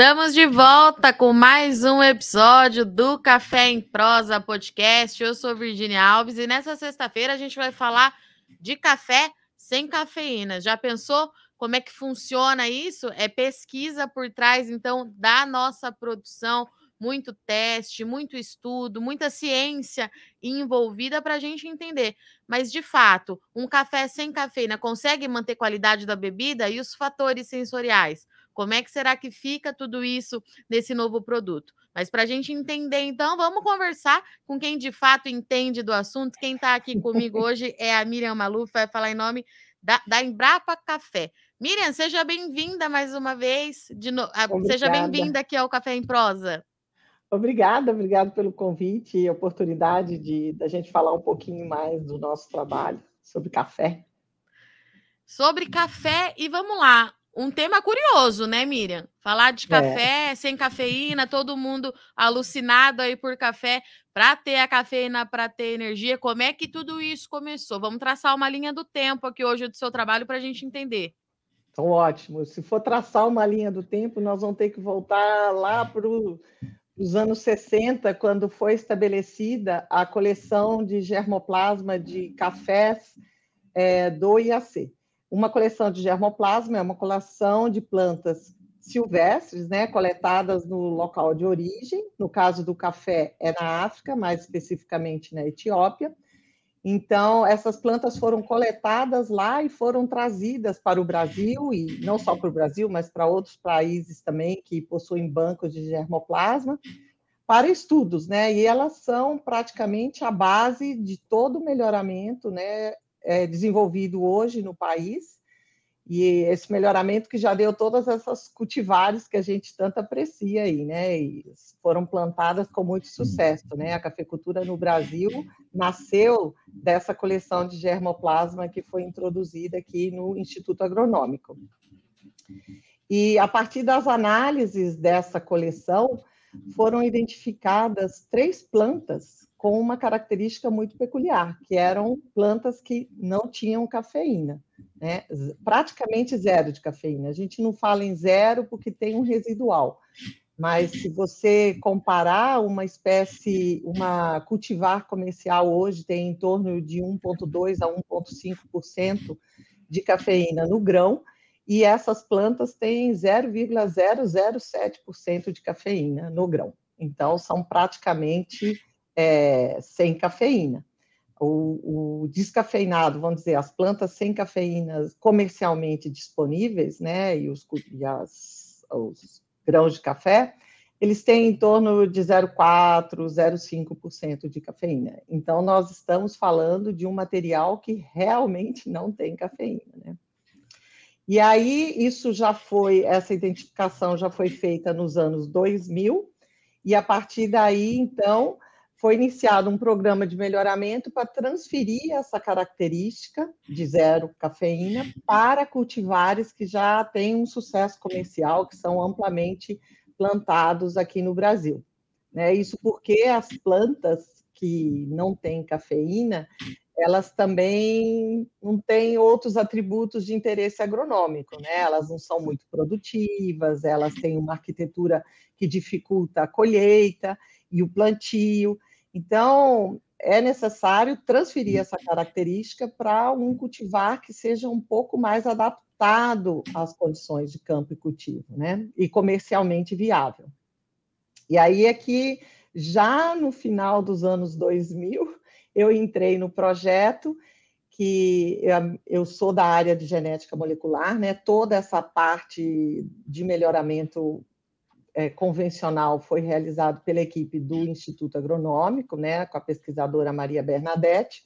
Estamos de volta com mais um episódio do Café em Prosa Podcast. Eu sou Virginia Alves e nessa sexta-feira a gente vai falar de café sem cafeína. Já pensou como é que funciona isso? É pesquisa por trás, então, da nossa produção, muito teste, muito estudo, muita ciência envolvida para a gente entender. Mas, de fato, um café sem cafeína consegue manter qualidade da bebida e os fatores sensoriais? Como é que será que fica tudo isso nesse novo produto? Mas para a gente entender, então, vamos conversar com quem de fato entende do assunto. Quem está aqui comigo hoje é a Miriam Maluf, vai falar em nome da, da Embrapa Café. Miriam, seja bem-vinda mais uma vez. De no... Ah, seja bem-vinda aqui ao Café em Prosa. Obrigada, obrigado pelo convite e oportunidade de da gente falar um pouquinho mais do nosso trabalho sobre café. Sobre café, e vamos lá um tema curioso, né, Miriam? Falar de é. café é. sem cafeína, todo mundo alucinado aí por café, para ter a cafeína, para ter energia. Como é que tudo isso começou? Vamos traçar uma linha do tempo aqui hoje do seu trabalho para a gente entender. Então, ótimo. Se for traçar uma linha do tempo, nós vamos ter que voltar lá para os anos 60, quando foi estabelecida a coleção de germoplasma de cafés é, do IAC. Uma coleção de germoplasma é uma coleção de plantas silvestres, né, coletadas no local de origem. No caso do café, é na África, mais especificamente na Etiópia. Então, essas plantas foram coletadas lá e foram trazidas para o Brasil, e não só para o Brasil, mas para outros países também que possuem bancos de germoplasma, para estudos, né? E elas são praticamente a base de todo o melhoramento, né, é, desenvolvido hoje no país, e esse melhoramento que já deu todas essas cultivares que a gente tanto aprecia aí, né? E foram plantadas com muito sucesso, né? A cafeicultura no Brasil nasceu dessa coleção de germoplasma que foi introduzida aqui no Instituto Agronômico. E a partir das análises dessa coleção, foram identificadas três plantas com uma característica muito peculiar, que eram plantas que não tinham cafeína, né? praticamente zero de cafeína. A gente não fala em zero porque tem um residual, mas se você comparar uma espécie, uma cultivar comercial hoje tem em torno de 1,2 a 1,5% de cafeína no grão, e essas plantas têm 0,007% de cafeína no grão. Então, são praticamente é, sem cafeína. O, o, descafeinado, vamos dizer, as plantas sem cafeína comercialmente disponíveis, né, e os, e as, os grãos de café, eles têm em torno de 0,4%, 0,5% de cafeína. Então, nós estamos falando de um material que realmente não tem cafeína, né? E aí, isso já foi, essa identificação já foi feita nos anos 2000, e a partir daí, então, foi iniciado um programa de melhoramento para transferir essa característica de zero cafeína para cultivares que já têm um sucesso comercial, que são amplamente plantados aqui no Brasil. Né? Isso porque as plantas que não têm cafeína, elas também não têm outros atributos de interesse agronômico, né? Elas não são muito produtivas, elas têm uma arquitetura que dificulta a colheita e o plantio. Então, é necessário transferir essa característica para um cultivar que seja um pouco mais adaptado às condições de campo e cultivo, né? E comercialmente viável. E aí é que, já no final dos anos 2000, eu entrei no projeto que eu sou da área de genética molecular, né? Toda essa parte de melhoramento é, convencional foi realizado pela equipe do Instituto Agronômico, né, com a pesquisadora Maria Bernadette,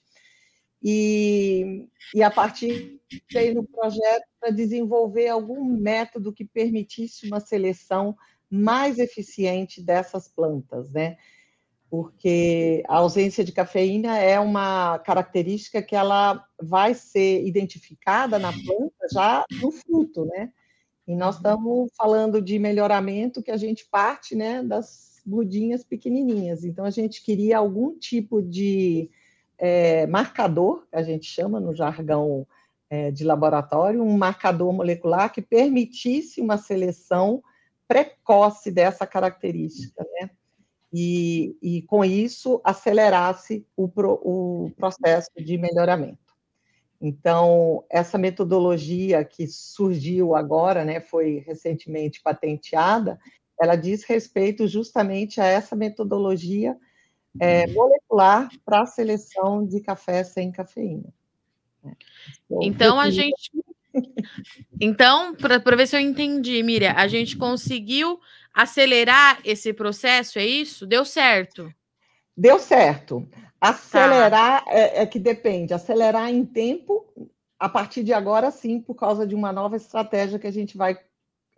e, e a partir daí no projeto para desenvolver algum método que permitisse uma seleção mais eficiente dessas plantas, né? Porque a ausência de cafeína é uma característica que ela vai ser identificada na planta já no fruto, né? E nós estamos falando de melhoramento que a gente parte né, das mudinhas pequenininhas. Então, a gente queria algum tipo de é, marcador, que a gente chama no jargão é, de laboratório, um marcador molecular que permitisse uma seleção precoce dessa característica, né? E, e com isso acelerasse o, pro, o processo de melhoramento. Então, essa metodologia que surgiu agora, né, foi recentemente patenteada, ela diz respeito justamente a essa metodologia é, molecular para a seleção de café sem cafeína. Então, a gente. Então, para ver se eu entendi, Miriam, a gente conseguiu acelerar esse processo, é isso? Deu certo? Deu certo. Acelerar tá. é, é, que depende. Acelerar em tempo, a partir de agora, sim, por causa de uma nova estratégia que a gente vai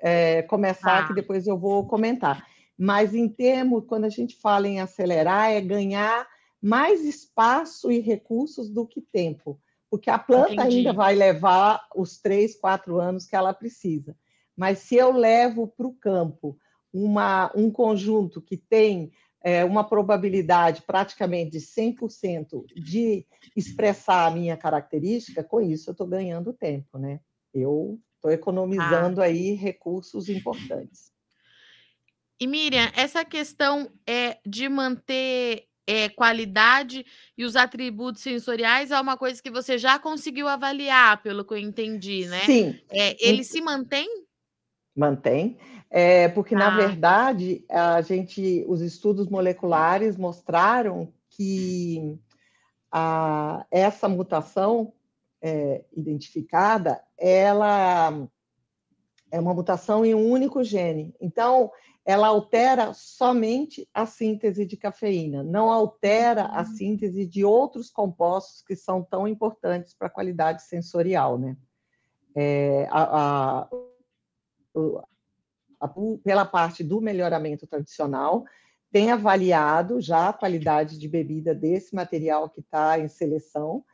é, começar, tá. que depois eu vou comentar. Mas em termos, quando a gente fala em acelerar, é ganhar mais espaço e recursos do que tempo porque a planta Entendi. ainda vai levar os três, quatro anos que ela precisa. Mas se eu levo para o campo uma, um conjunto que tem é, uma probabilidade praticamente de 100% de expressar a minha característica, com isso eu estou ganhando tempo, né? Eu estou economizando ah. aí recursos importantes. E Miriam, essa questão é de manter é, qualidade e os atributos sensoriais é uma coisa que você já conseguiu avaliar, pelo que eu entendi, né? Sim. É, ele se mantém? Mantém, é, porque ah. na verdade a gente, os estudos moleculares mostraram que a, essa mutação é, identificada, ela é uma mutação em um único gene. Então, ela altera somente a síntese de cafeína, não altera a hum. síntese de outros compostos que são tão importantes para a qualidade sensorial, né? É, a, a, a, pela parte do melhoramento tradicional, tem avaliado já a qualidade de bebida desse material que está em seleção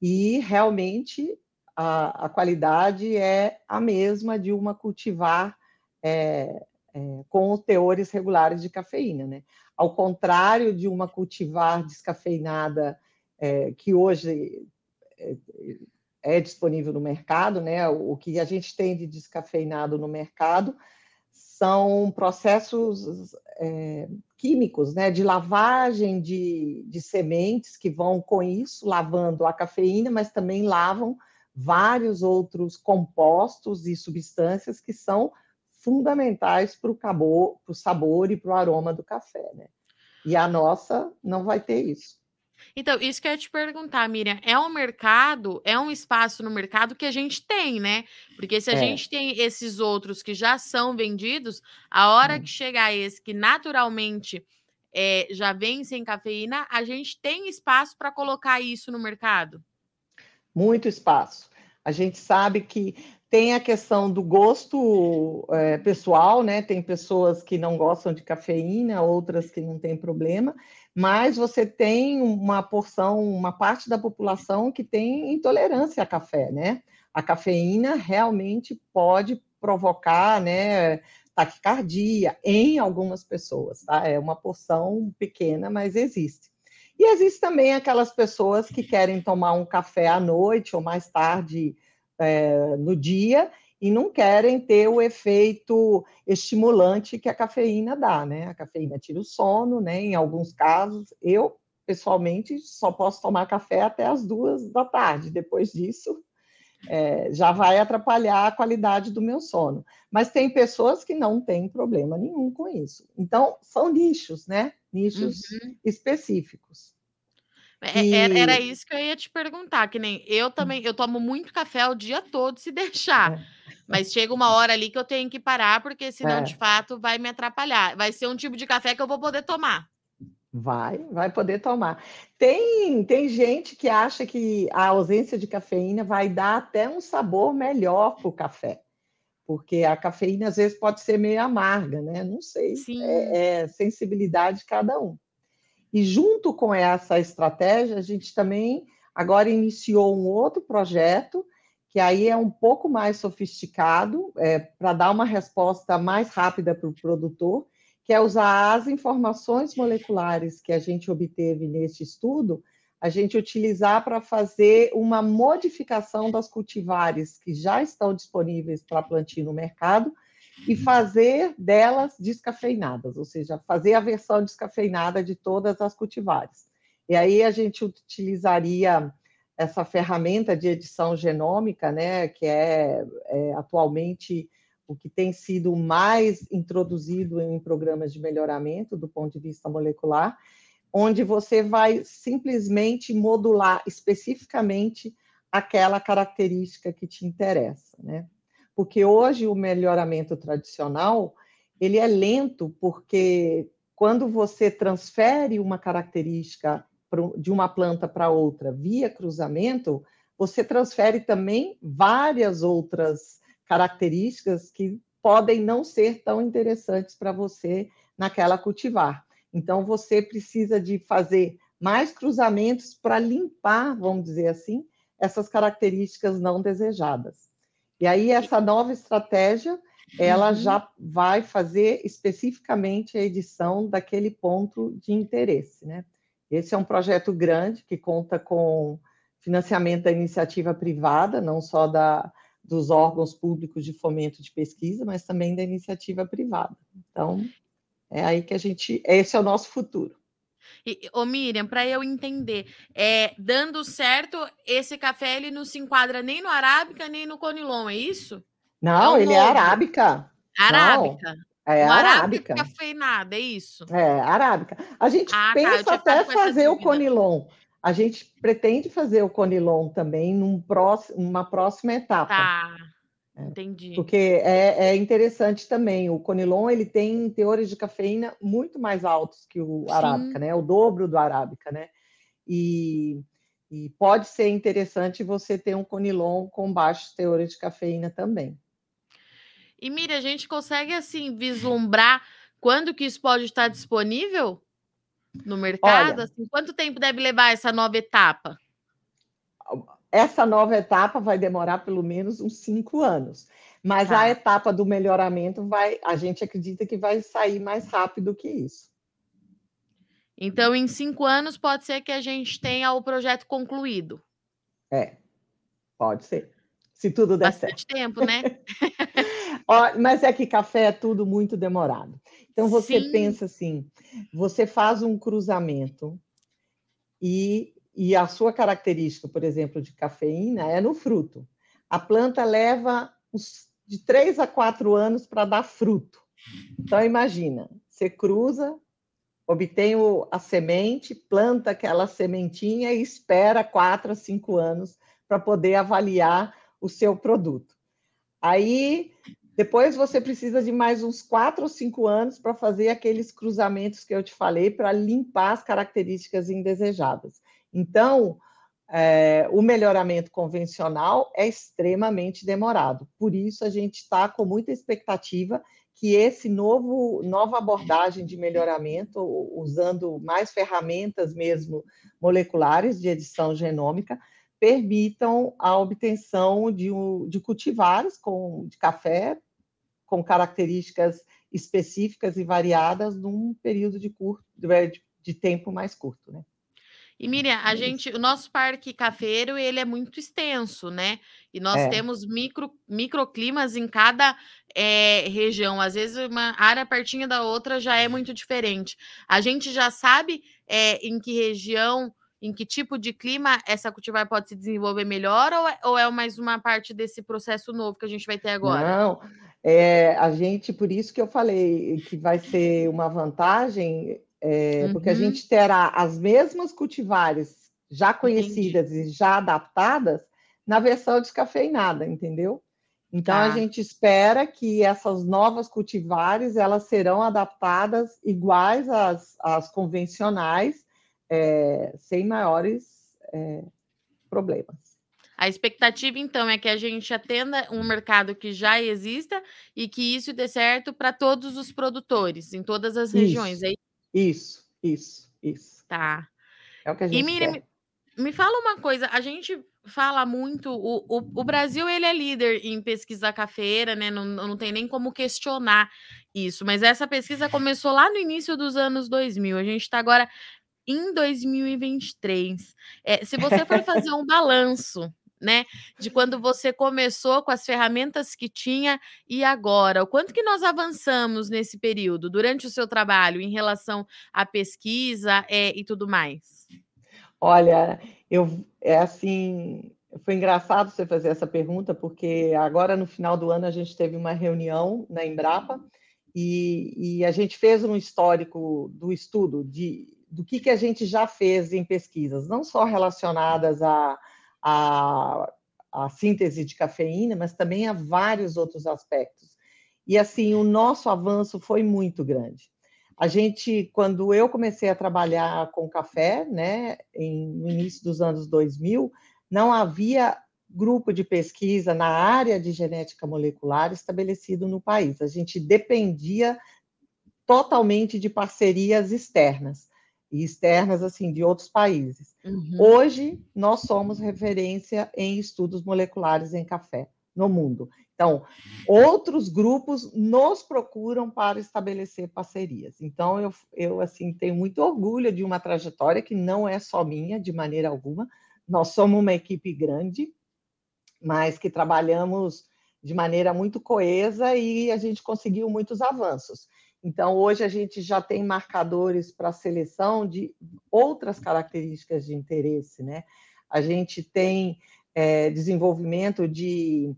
e realmente a, qualidade é a mesma de uma cultivar é, é, com teores regulares de cafeína, né? Ao contrário de uma cultivar descafeinada é, que hoje é, disponível no mercado, né? O que a gente tem de descafeinado no mercado são processos é, químicos, né? De lavagem de, de sementes que vão com isso lavando a cafeína, mas também lavam vários outros compostos e substâncias que são fundamentais para o sabor e para o aroma do café, né? E a nossa não vai ter isso. Então, isso que eu ia te perguntar, Miriam, é um mercado, é um espaço no mercado que a gente tem, né? Porque se a é. gente tem esses outros que já são vendidos, a hora hum. que chegar esse que naturalmente é, já vem sem cafeína, a gente tem espaço para colocar isso no mercado? Muito espaço. A gente sabe que tem a questão do gosto é, pessoal, né? Tem pessoas que não gostam de cafeína, outras que não têm problema, mas você tem uma porção, uma parte da população que tem intolerância a café, né? A cafeína realmente pode provocar, né? Taquicardia em algumas pessoas, tá? É uma porção pequena, mas existe. E existe também aquelas pessoas que querem tomar um café à noite ou mais tarde é, no dia e não querem ter o efeito estimulante que a cafeína dá, né? A cafeína tira o sono, né? Em alguns casos, eu pessoalmente só posso tomar café até as duas da tarde. Depois disso, é, já vai atrapalhar a qualidade do meu sono. Mas tem pessoas que não têm problema nenhum com isso. Então, são nichos, né? Nichos uhum. específicos. É, é, era isso que eu ia te perguntar, que nem eu também, eu tomo muito café o dia todo se deixar. É. Mas chega uma hora ali que eu tenho que parar, porque senão, é. de fato, vai me atrapalhar. Vai ser um tipo de café que eu vou poder tomar. Vai, vai poder tomar. Tem, tem gente que acha que a ausência de cafeína vai dar até um sabor melhor para o café. Porque a cafeína às vezes pode ser meio amarga, né? Não sei. É, é sensibilidade de cada um. E junto com essa estratégia, a gente também agora iniciou um outro projeto, que aí é um pouco mais sofisticado, é, para dar uma resposta mais rápida para o produtor, que é usar as informações moleculares que a gente obteve neste estudo, a gente utilizar para fazer uma modificação das cultivares que já estão disponíveis para plantio no mercado, e fazer delas descafeinadas, ou seja, fazer a versão descafeinada de todas as cultivares. E aí a gente utilizaria essa ferramenta de edição genômica, né, que é, é atualmente o que tem sido mais introduzido em programas de melhoramento do ponto de vista molecular, onde você vai simplesmente modular especificamente aquela característica que te interessa, né? Porque hoje o melhoramento tradicional, ele é lento porque quando você transfere uma característica de uma planta para outra via cruzamento, você transfere também várias outras características que podem não ser tão interessantes para você naquela cultivar. Então, você precisa de fazer mais cruzamentos para limpar, vamos dizer assim, essas características não desejadas. E aí, essa nova estratégia, ela uhum. já vai fazer especificamente a edição daquele ponto de interesse, né? Esse é um projeto grande que conta com financiamento da iniciativa privada, não só da, dos órgãos públicos de fomento de pesquisa, mas também da iniciativa privada. Então, é aí que a gente. Esse é o nosso futuro. E, ô Miriam, para eu entender, é, dando certo, esse café ele não se enquadra nem no arábica nem no conilon, é isso? Não, é um ele é novo. é arábica. Arábica. Não. É arábica. cafeinada, é isso? É, arábica. A gente ah, tá, pensa tá, até fazer o conilon. A gente pretende fazer o conilon também num próximo, numa próxima etapa. Tá, é, entendi. Porque é, é, interessante também. O conilon ele tem teores de cafeína muito mais altos que o arábica, né? O dobro do arábica, né? E, e pode ser interessante você ter um conilon com baixos teores de cafeína também. E mira, a gente consegue assim vislumbrar quando que isso pode estar disponível no mercado? Olha, assim, quanto tempo deve levar essa nova etapa? Essa nova etapa vai demorar pelo menos uns cinco anos. Mas tá. a etapa do melhoramento vai, a gente acredita que vai sair mais rápido que isso. Então, em cinco anos, pode ser que a gente tenha o projeto concluído. É, pode ser. Se tudo der Bastante certo. tempo, né? Ó, mas é que café é tudo muito demorado. Então você Sim. pensa assim: você faz um cruzamento e, e a sua característica, por exemplo, de cafeína é no fruto. A planta leva uns, de três a quatro anos para dar fruto. Então imagina, você cruza, obtém a semente, planta aquela sementinha e espera quatro a cinco anos para poder avaliar o seu produto. Aí depois você precisa de mais uns quatro ou cinco anos para fazer aqueles cruzamentos que eu te falei para limpar as características indesejadas. Então, é, o melhoramento convencional é extremamente demorado. Por isso, a gente está com muita expectativa que esse novo nova abordagem de melhoramento, usando mais ferramentas mesmo moleculares de edição genômica, permitam a obtenção de, de cultivares com, de café com características específicas e variadas num período de, curto, de, de tempo mais curto, né? E Miriam, a é gente, o nosso parque cafeiro ele é muito extenso, né? E nós é. temos micro, microclimas em cada é, região. Às vezes uma área pertinho da outra já é muito diferente. A gente já sabe é, em que região em que tipo de clima essa cultivar pode se desenvolver melhor ou é, ou é mais uma parte desse processo novo que a gente vai ter agora? Não, é, a gente, por isso que eu falei que vai ser uma vantagem, é, uhum. porque a uhum. gente terá as mesmas cultivares já conhecidas Entendi. e já adaptadas na versão descafeinada, entendeu? Então tá. a gente espera que essas novas cultivares elas serão adaptadas iguais às, às convencionais é, sem maiores é, problemas. A expectativa, então, é que a gente atenda um mercado que já exista e que isso dê certo para todos os produtores, em todas as regiões. Isso, é isso, isso, isso. Tá. É o que a gente e, Miriam, quer. Me, me fala uma coisa, a gente fala muito, o, o, o, Brasil ele é líder em pesquisa cafeira, né? Não, não tem nem como questionar isso, mas essa pesquisa começou lá no início dos anos 2000. A gente está agora em 2023. É, se você for fazer um balanço, né? De quando você começou com as ferramentas que tinha e agora. O quanto que nós avançamos nesse período, durante o seu trabalho, em relação à pesquisa é, e tudo mais? Olha, eu é assim, foi engraçado você fazer essa pergunta, porque agora no final do ano a gente teve uma reunião na Embrapa e, e a gente fez um histórico do estudo de, do que, que a gente já fez em pesquisas, não só relacionadas a, a, a síntese de cafeína, mas também a vários outros aspectos. E assim, o nosso avanço foi muito grande. A gente, quando eu comecei a trabalhar com café, né, em, no início dos anos 2000, não havia grupo de pesquisa na área de genética molecular estabelecido no país. A gente dependia totalmente de parcerias externas e externas assim de outros países. Uhum. Hoje nós somos referência em estudos moleculares em café no mundo. Então, outros grupos nos procuram para estabelecer parcerias. Então, eu, eu assim tenho muito orgulho de uma trajetória que não é só minha de maneira alguma. Nós somos uma equipe grande, mas que trabalhamos de maneira muito coesa e a gente conseguiu muitos avanços. Então, hoje a gente já tem marcadores para seleção de outras características de interesse, né? A gente tem é, desenvolvimento de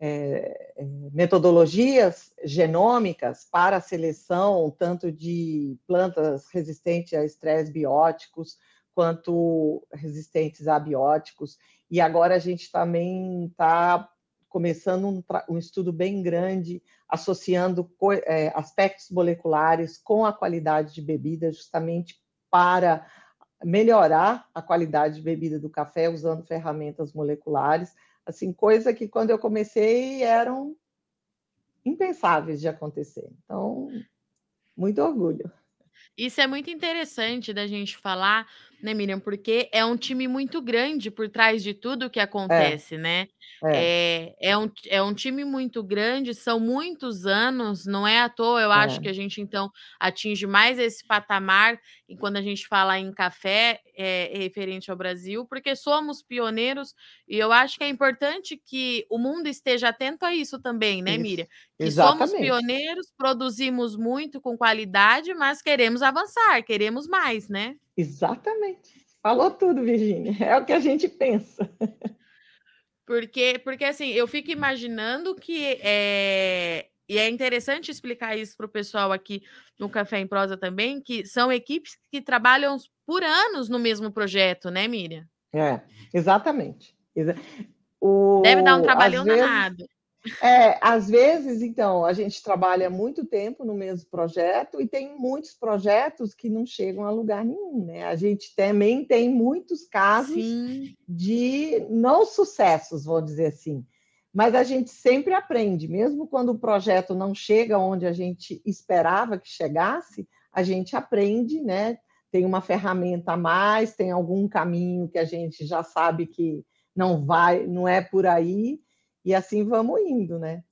é, é metodologias genômicas para a seleção, tanto de plantas resistentes a estresse bióticos, quanto resistentes a bióticos. E agora a gente também está começando um, um, estudo bem grande, associando é, aspectos moleculares com a qualidade de bebida, justamente para melhorar a qualidade de bebida do café usando ferramentas moleculares, assim, coisa que quando eu comecei eram impensáveis de acontecer. Então, muito orgulho. Isso é muito interessante da gente falar, né, Miriam? Porque é um time muito grande por trás de tudo que é. acontece, é. né? É. É, é, um, é um time muito grande, são muitos anos, não é à toa, eu acho é. que a gente então atinge mais esse patamar e quando a gente fala em café é, referente ao Brasil, porque somos pioneiros e eu acho que é importante que o mundo esteja atento a isso também, né, isso. Miriam? Que Exatamente. somos pioneiros, produzimos muito com qualidade, mas queremos avançar, queremos mais, né? Exatamente. Falou tudo, Virginia. É o que a gente pensa. Porque, porque assim, eu fico imaginando que é, e é interessante explicar isso para o pessoal aqui no Café em Prosa também, que são equipes que trabalham por anos no mesmo projeto, né, Miriam? É, exatamente. O, Deve dar um trabalhão vezes, danado. É, às vezes, então, a gente trabalha muito tempo no mesmo projeto e tem muitos projetos que não chegam a lugar nenhum, né? A gente também tem muitos casos Sim. de não sucessos, vou dizer assim. Mas a gente sempre aprende, mesmo quando o projeto não chega onde a gente esperava que chegasse, a gente aprende, né? Tem uma ferramenta a mais, tem algum caminho que a gente já sabe que não vai, não é por aí e assim vamos indo, né?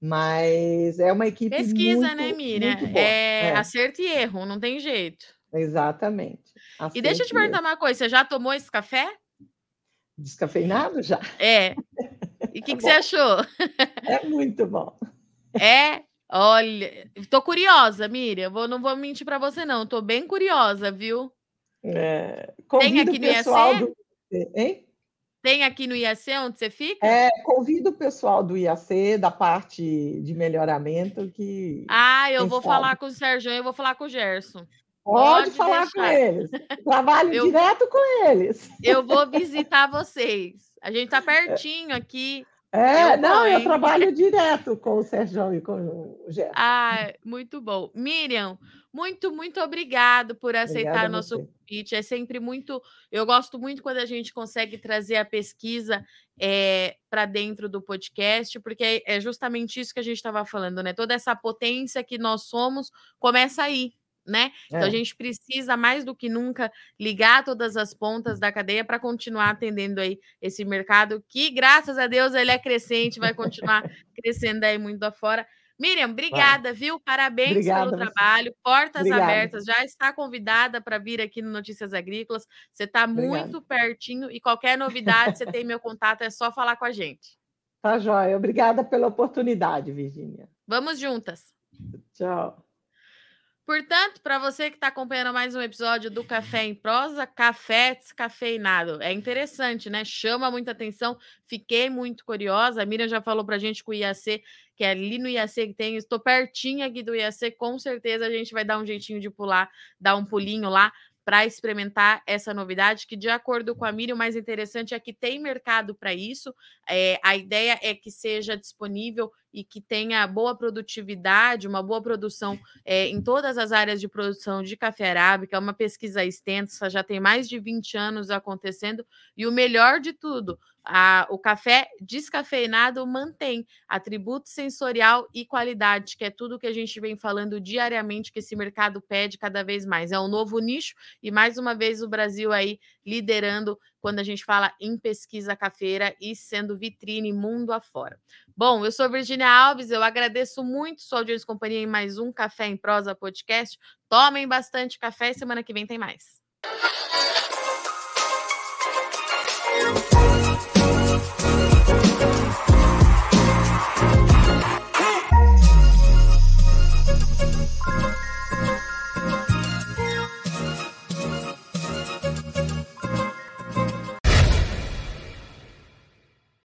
Mas é uma equipe Pesquisa, muito, né, Miriam? É, é, acerto e erro, não tem jeito. Exatamente. Acerto e deixa eu te perguntar uma coisa, você já tomou esse café? Descafeinado já? É. E o que, que você achou? É muito bom. É? Olha, tô curiosa, Miriam. Vou, não vou mentir para você, não. Tô bem curiosa, viu? É, Tem aqui no IAC? Do... Hein? Tem aqui no IAC onde você fica? É, convido o pessoal do IAC, da parte de melhoramento, que. Ah, eu vou sabe. falar com o Sérgio, eu vou falar com o Gerson. Pode, Pode falar deixar. com eles. Trabalho eu, direto com eles. Eu vou visitar vocês. A gente está pertinho aqui. É, eu não, vou, eu trabalho direto com o Sérgio e com o Gerson. Ah, muito bom. Miriam, muito, muito obrigado por aceitar nosso convite. É sempre muito. Eu gosto muito quando a gente consegue trazer a pesquisa é, eh, para dentro do podcast, porque é justamente isso que a gente estava falando, né? Toda essa potência que nós somos começa aí, né? Então a é. gente precisa mais do que nunca ligar todas as pontas da cadeia para continuar atendendo aí esse mercado que, graças a Deus, ele é crescente, vai continuar crescendo aí muito afora. Miriam, obrigada, Vai. viu? Parabéns Obrigada, pelo trabalho. Portas Obrigada. abertas. Já está convidada para vir aqui no Notícias Agrícolas. Você está muito pertinho e qualquer novidade, você tem meu contato, é só falar com a gente. Tá, joia. Obrigada pela oportunidade, Virginia. Vamos juntas. Tchau. Portanto, para você que está acompanhando mais um episódio do Café em Prosa, café descafeinado. É interessante, né? Chama muita atenção. Fiquei muito curiosa. A Miriam já falou para a gente que o IAC, que é ali no IAC que tem, estou pertinho aqui do IAC, com certeza a gente vai dar um jeitinho de pular, dar um pulinho lá para experimentar essa novidade, que de acordo com a Miriam, o mais interessante é que tem mercado para isso. É, a ideia é que seja disponível e que tenha boa produtividade, uma boa produção é, em todas as áreas de produção de café arábica. É uma pesquisa extensa, já tem mais de 20 anos acontecendo, e o melhor de tudo, a, o café descafeinado mantém atributo sensorial e qualidade, que é tudo que a gente vem falando diariamente que esse mercado pede cada vez mais. É um novo nicho e mais uma vez o Brasil aí liderando quando a gente fala em pesquisa cafeira e sendo vitrine mundo afora. Bom, eu sou Virginia Alves, eu agradeço muito sua audiência e companhia em mais um Café em Prosa podcast. Tomem bastante café e semana que vem tem mais.